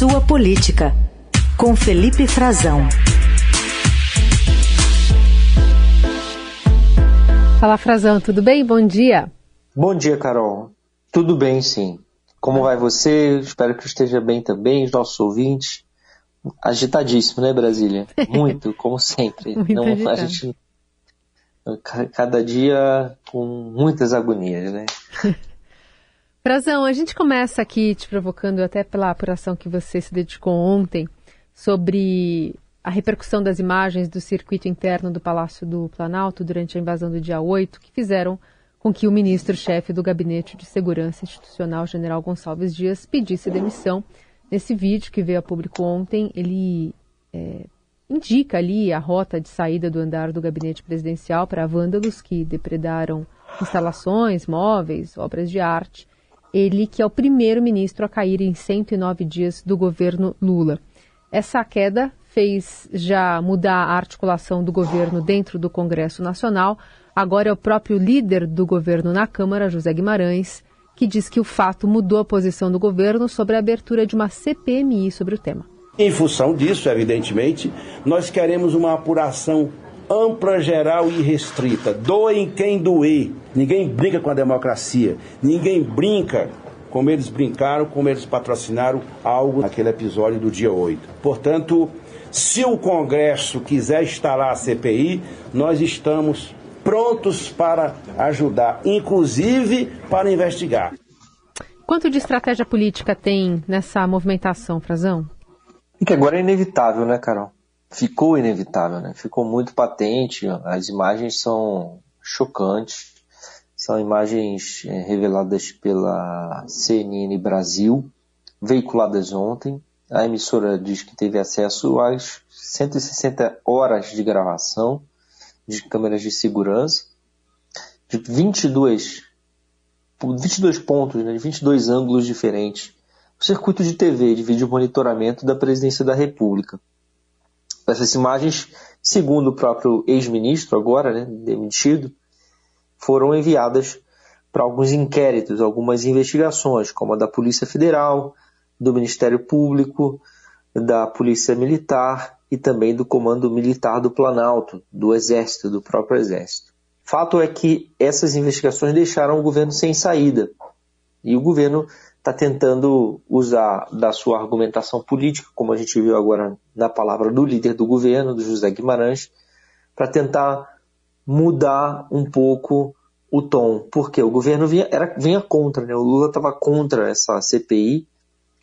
Sua Política, com Felipe Frazão. Fala Frazão, tudo bem? Bom dia. Bom dia, Carol. Tudo bem, sim. Como vai você? Espero que esteja bem também, os nossos ouvintes. Agitadíssimo, né, Brasília? Muito, como sempre. Muito Não, agitado. a gente, cada dia com muitas agonias, né? Frazão, a gente começa aqui te provocando até pela apuração que você se dedicou ontem sobre a repercussão das imagens do circuito interno do Palácio do Planalto durante a invasão do dia 8, que fizeram com que o ministro-chefe do Gabinete de Segurança Institucional, general Gonçalves Dias, pedisse demissão. Nesse vídeo que veio a público ontem, ele é, indica ali a rota de saída do andar do gabinete presidencial para vândalos que depredaram instalações, móveis, obras de arte. Ele que é o primeiro ministro a cair em 109 dias do governo Lula. Essa queda fez já mudar a articulação do governo dentro do Congresso Nacional. Agora é o próprio líder do governo na Câmara, José Guimarães, que diz que o fato mudou a posição do governo sobre a abertura de uma CPMI sobre o tema. Em função disso, evidentemente, nós queremos uma apuração ampla, geral e restrita. Doem quem doer. Ninguém brinca com a democracia. Ninguém brinca como eles brincaram, como eles patrocinaram algo naquele episódio do dia 8. Portanto, se o Congresso quiser instalar a CPI, nós estamos prontos para ajudar, inclusive para investigar. Quanto de estratégia política tem nessa movimentação, Frazão? E que agora é inevitável, né, Carol? Ficou inevitável, né? Ficou muito patente. As imagens são chocantes. São imagens é, reveladas pela CNN Brasil, veiculadas ontem. A emissora diz que teve acesso às 160 horas de gravação de câmeras de segurança, de 22, 22 pontos, né, de 22 ângulos diferentes. O circuito de TV, de vídeo monitoramento da Presidência da República. Essas imagens, segundo o próprio ex-ministro, agora né, demitido, foram enviadas para alguns inquéritos, algumas investigações, como a da Polícia Federal, do Ministério Público, da Polícia Militar e também do Comando Militar do Planalto, do Exército, do próprio Exército. Fato é que essas investigações deixaram o governo sem saída. E o governo está tentando usar da sua argumentação política, como a gente viu agora na palavra do líder do governo, do José Guimarães, para tentar mudar um pouco o tom, porque o governo vinha, era, vinha contra, né? o Lula estava contra essa CPI,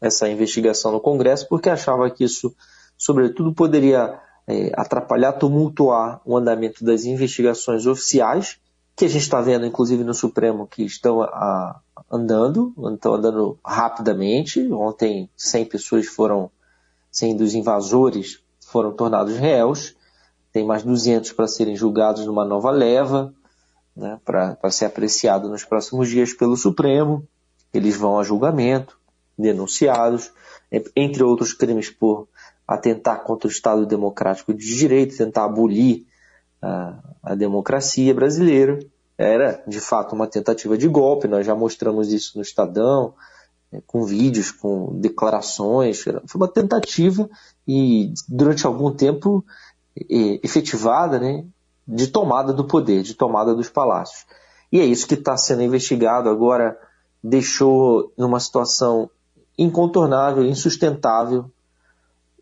essa investigação no Congresso, porque achava que isso, sobretudo, poderia é, atrapalhar, tumultuar o andamento das investigações oficiais, que a gente está vendo, inclusive, no Supremo, que estão a, andando, estão andando rapidamente. Ontem, 100 pessoas foram, 100 dos invasores foram tornados réus, tem mais 200 para serem julgados numa nova leva, né, para ser apreciado nos próximos dias pelo Supremo. Eles vão a julgamento, denunciados, entre outros crimes por atentar contra o Estado Democrático de Direito, tentar abolir a, a democracia brasileira. Era, de fato, uma tentativa de golpe, nós já mostramos isso no Estadão, com vídeos, com declarações. Foi uma tentativa e, durante algum tempo, efetivada, né, de tomada do poder, de tomada dos palácios. E é isso que está sendo investigado agora, deixou numa situação incontornável, insustentável,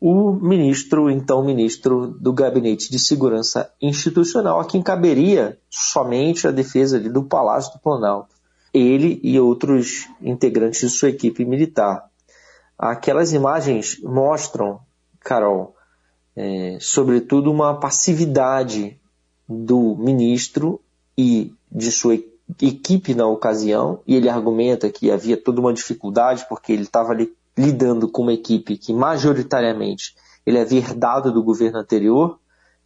o ministro, então ministro do Gabinete de Segurança Institucional, a quem caberia somente a defesa do Palácio do Planalto. Ele e outros integrantes de sua equipe militar. Aquelas imagens mostram, Carol, é, sobretudo uma passividade do ministro e de sua equipe na ocasião, e ele argumenta que havia toda uma dificuldade porque ele estava ali lidando com uma equipe que majoritariamente ele havia herdado do governo anterior,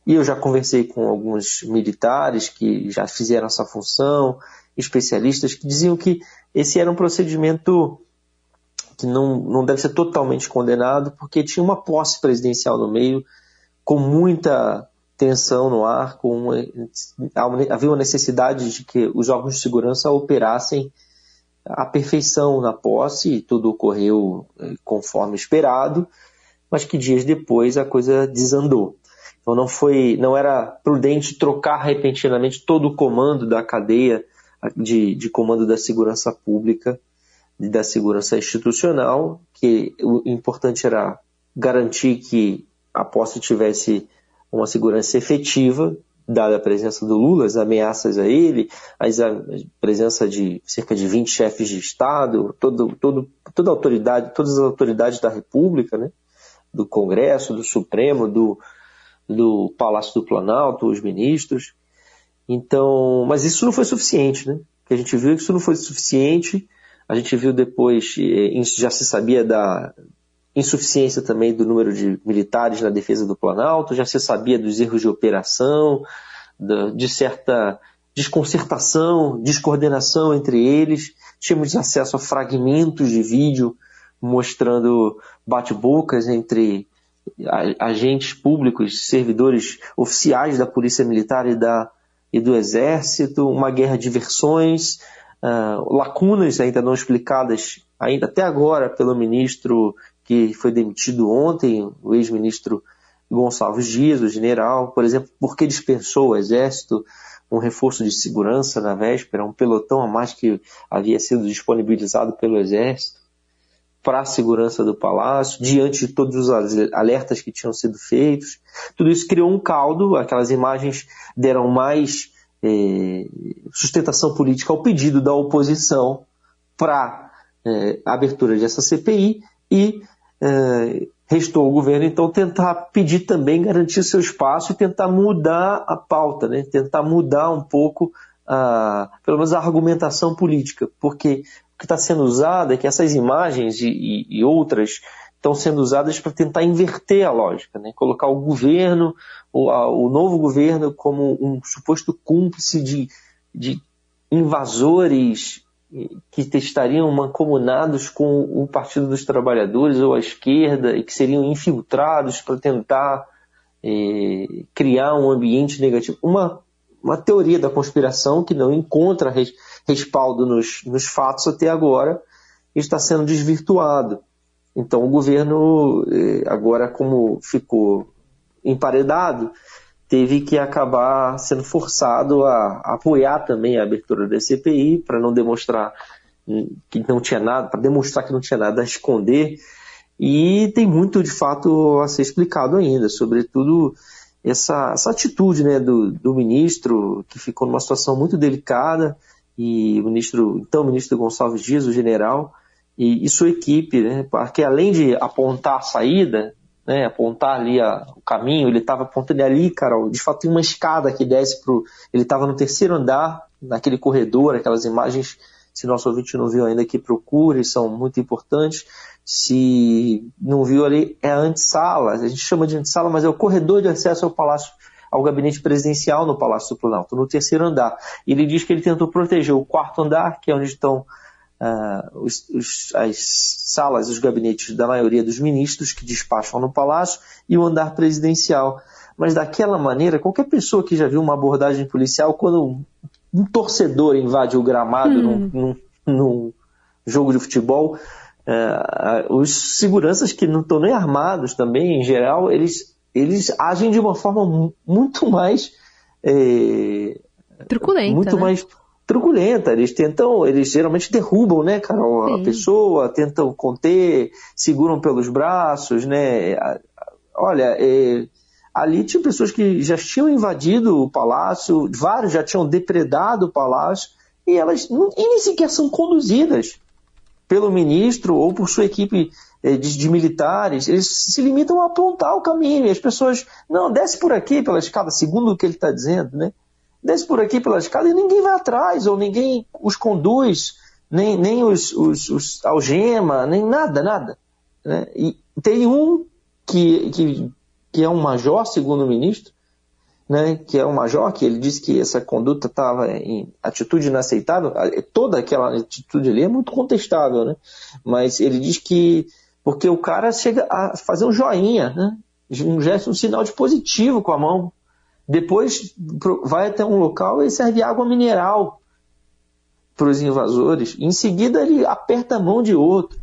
e eu já conversei com alguns militares que já fizeram essa função, especialistas que diziam que esse era um procedimento que não, não deve ser totalmente condenado, porque tinha uma posse presidencial no meio, com muita tensão no ar, com uma, havia uma necessidade de que os órgãos de segurança operassem a perfeição na posse, tudo ocorreu eh, conforme esperado, mas que dias depois a coisa desandou. Então não foi, não era prudente trocar repentinamente todo o comando da cadeia de, de comando da segurança pública e da segurança institucional, que o importante era garantir que a posse tivesse uma segurança efetiva, dada a presença do Lula, as ameaças a ele, a presença de cerca de 20 chefes de Estado, todo, todo, toda autoridade, todas as autoridades da República, né? do Congresso, do Supremo, do, do Palácio do Planalto, os ministros. Então, mas isso não foi suficiente, né? Que a gente viu que isso não foi suficiente. A gente viu depois, eh, já se sabia da insuficiência também do número de militares na defesa do Planalto, já se sabia dos erros de operação, de certa desconcertação, descoordenação entre eles. Tínhamos acesso a fragmentos de vídeo mostrando bate-bocas entre agentes públicos, servidores oficiais da Polícia Militar e, da, e do Exército, uma guerra de versões, uh, lacunas ainda não explicadas ainda até agora pelo ministro que foi demitido ontem, o ex-ministro Gonçalves Dias, o general, por exemplo, por que dispensou o Exército um reforço de segurança na véspera, um pelotão a mais que havia sido disponibilizado pelo Exército para a segurança do palácio, diante de todos os alertas que tinham sido feitos. Tudo isso criou um caldo, aquelas imagens deram mais eh, sustentação política ao pedido da oposição para eh, a abertura dessa CPI e eh, restou ao governo então tentar pedir também garantir seu espaço e tentar mudar a pauta, né? tentar mudar um pouco a, pelo menos a argumentação política, porque que está sendo usado é que essas imagens e, e, e outras estão sendo usadas para tentar inverter a lógica, né? colocar o governo, o, a, o novo governo, como um suposto cúmplice de, de invasores que estariam mancomunados com o Partido dos Trabalhadores ou a esquerda e que seriam infiltrados para tentar eh, criar um ambiente negativo. Uma, uma teoria da conspiração que não encontra res, respaldo nos, nos fatos até agora, está sendo desvirtuado. Então o governo, eh, agora como ficou emparedado, teve que acabar sendo forçado a, apoiar também a abertura da CPI para não demonstrar que não tinha nada, para demonstrar que não tinha nada a esconder. E tem muito de fato a ser explicado ainda, sobretudo essa, essa atitude né, do, do ministro, que ficou numa situação muito delicada, e o ministro, então o ministro Gonçalves Dias, o general, e, e sua equipe, né, porque além de apontar a saída, né, apontar ali a, o caminho, ele estava apontando ali, Carol, de fato tem uma escada que desce para ele estava no terceiro andar, naquele corredor, aquelas imagens, se nosso ouvinte não viu ainda, que procure, são muito importantes, se não viu ali, é a antessala, a gente chama de antessala, mas é o corredor de acesso ao Palácio ao gabinete presidencial no Palácio do Planalto, no terceiro andar. Ele diz que ele tentou proteger o quarto andar, que é onde estão uh, os, os, as salas, os gabinetes da maioria dos ministros que despacham no Palácio, e o andar presidencial. Mas daquela maneira, qualquer pessoa que já viu uma abordagem policial, quando um, um torcedor invade o gramado hum. num, num, num jogo de futebol, Uh, os seguranças que não estão nem armados também, em geral, eles eles agem de uma forma muito mais. É, truculenta. Muito né? mais truculenta. Eles tentam, eles geralmente derrubam, né, Carol, Sim. a pessoa, tentam conter, seguram pelos braços, né. Olha, é, ali tinha pessoas que já tinham invadido o palácio, vários já tinham depredado o palácio, e elas e nem sequer são conduzidas pelo ministro ou por sua equipe eh, de, de, militares, eles se limitam a apontar o caminho. E as pessoas, não, desce por aqui pela escada, segundo o que ele está dizendo, né? Desce por aqui pela escada e ninguém vai atrás, ou ninguém os conduz, nem, nem os, os, os algema, nem nada, nada. Né? E tem um que, que, que é um major, segundo o ministro, né, que é um major, que ele disse que essa conduta estava em atitude inaceitável, toda aquela atitude ali é muito contestável, né? mas ele diz que porque o cara chega a fazer um joinha, né? um gesto, um sinal de positivo com a mão. Depois vai até um local e serve água mineral para os invasores, em seguida ele aperta a mão de outro.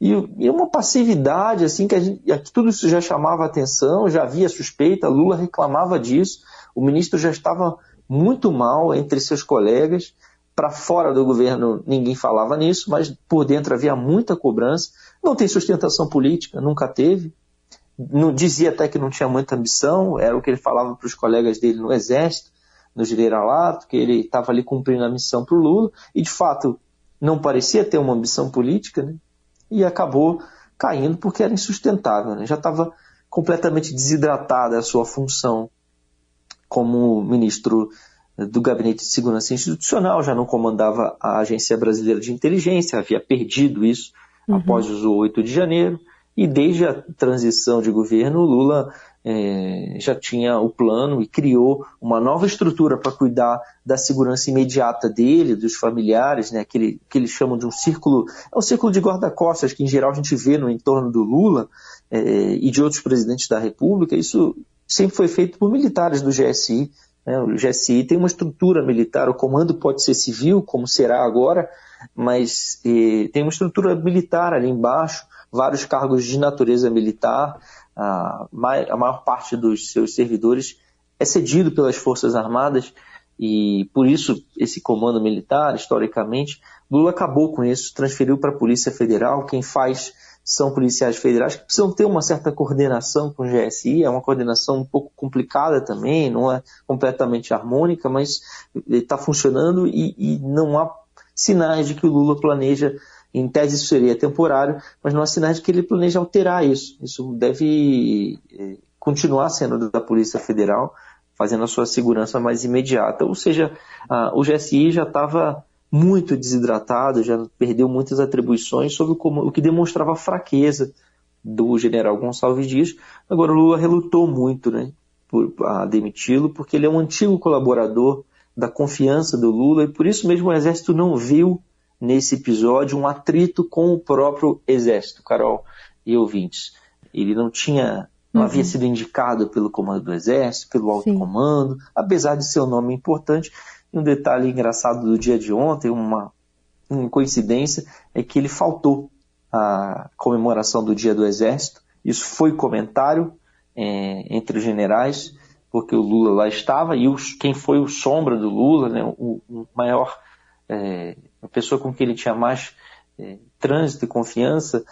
E, e uma passividade, assim, que a gente, tudo isso já chamava atenção, já havia suspeita, Lula reclamava disso, o ministro já estava muito mal entre seus colegas, para fora do governo ninguém falava nisso, mas por dentro havia muita cobrança. Não tem sustentação política, nunca teve. Não, dizia até que não tinha muita ambição, era o que ele falava para os colegas dele no Exército, no generalato, que ele estava ali cumprindo a missão para o Lula, e de fato não parecia ter uma ambição política, né? e acabou caindo porque era insustentável. Né? Já estava completamente desidratada a sua função como ministro do Gabinete de Segurança Institucional, já não comandava a Agência Brasileira de Inteligência, havia perdido isso uhum. após o 8 de janeiro, e desde a transição de governo, Lula é, já tinha o plano e criou uma nova estrutura para cuidar da segurança imediata dele, dos familiares, né, aquele que eles chamam de um círculo, é um círculo de guarda-costas que em geral a gente vê no entorno do Lula é, e de outros presidentes da República. Isso sempre foi feito por militares do GSI, né? O GSI tem uma estrutura militar, o comando pode ser civil, como será agora, mas eh, tem uma estrutura militar ali embaixo, vários cargos de natureza militar, a, maior parte dos seus servidores é cedido pelas Forças Armadas e por isso esse comando militar, historicamente, Lula acabou com isso, transferiu para a Polícia Federal, quem faz são policiais federais que precisam ter uma certa coordenação com o GSI, é uma coordenação um pouco complicada também, não é completamente harmônica, mas está funcionando e, e, não há sinais de que o Lula planeja, em tese isso seria temporário, mas não há sinais de que ele planeja alterar isso. Isso deve eh, continuar sendo da Polícia Federal, fazendo a sua segurança mais imediata. Ou seja, o GSI já estava muito desidratado, já perdeu muitas atribuições, sobre como, o que demonstrava a fraqueza do general Gonçalves Dias. Agora, o Lula relutou muito né, por, a demiti-lo, porque ele é um antigo colaborador da confiança do Lula, e por isso mesmo o Exército não viu nesse episódio um atrito com o próprio Exército, Carol e ouvintes. Ele não tinha, não uhum. havia sido indicado pelo comando do Exército, pelo alto Sim. comando, apesar de ser um nome importante, e um detalhe engraçado do dia de ontem, uma, uma coincidência, é que ele faltou a comemoração do Dia do Exército. Isso foi comentário é, entre os generais, porque o Lula lá estava, e os, quem foi o sombra do Lula, né, o, o maior, é, a pessoa com quem ele tinha mais é, trânsito e confiança,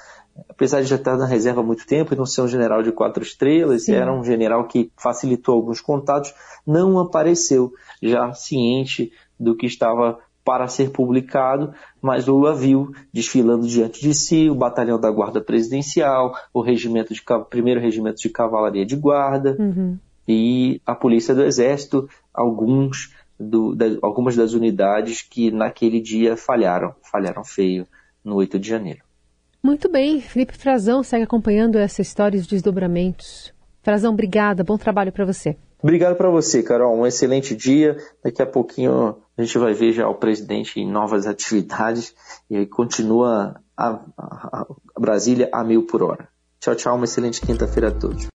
apesar de já estar na reserva há muito tempo e não ser um general de quatro estrelas, Sim. era um general que facilitou alguns contatos, não apareceu, já ciente do que estava para ser publicado, mas Lula viu desfilando diante de si o batalhão da Guarda Presidencial, o regimento de, primeiro regimento de cavalaria de guarda uhum. e a polícia do Exército, alguns do, da, algumas das unidades que naquele dia falharam, falharam feio no 8 de janeiro. Muito bem, Felipe Frazão segue acompanhando essa história e os desdobramentos. Frazão, obrigada, bom trabalho para você. Obrigado para você, Carol. Um excelente dia. Daqui a pouquinho a gente vai ver já o presidente em novas atividades e aí continua a, a, a Brasília a mil por hora. Tchau, tchau. Uma excelente quinta-feira a todos.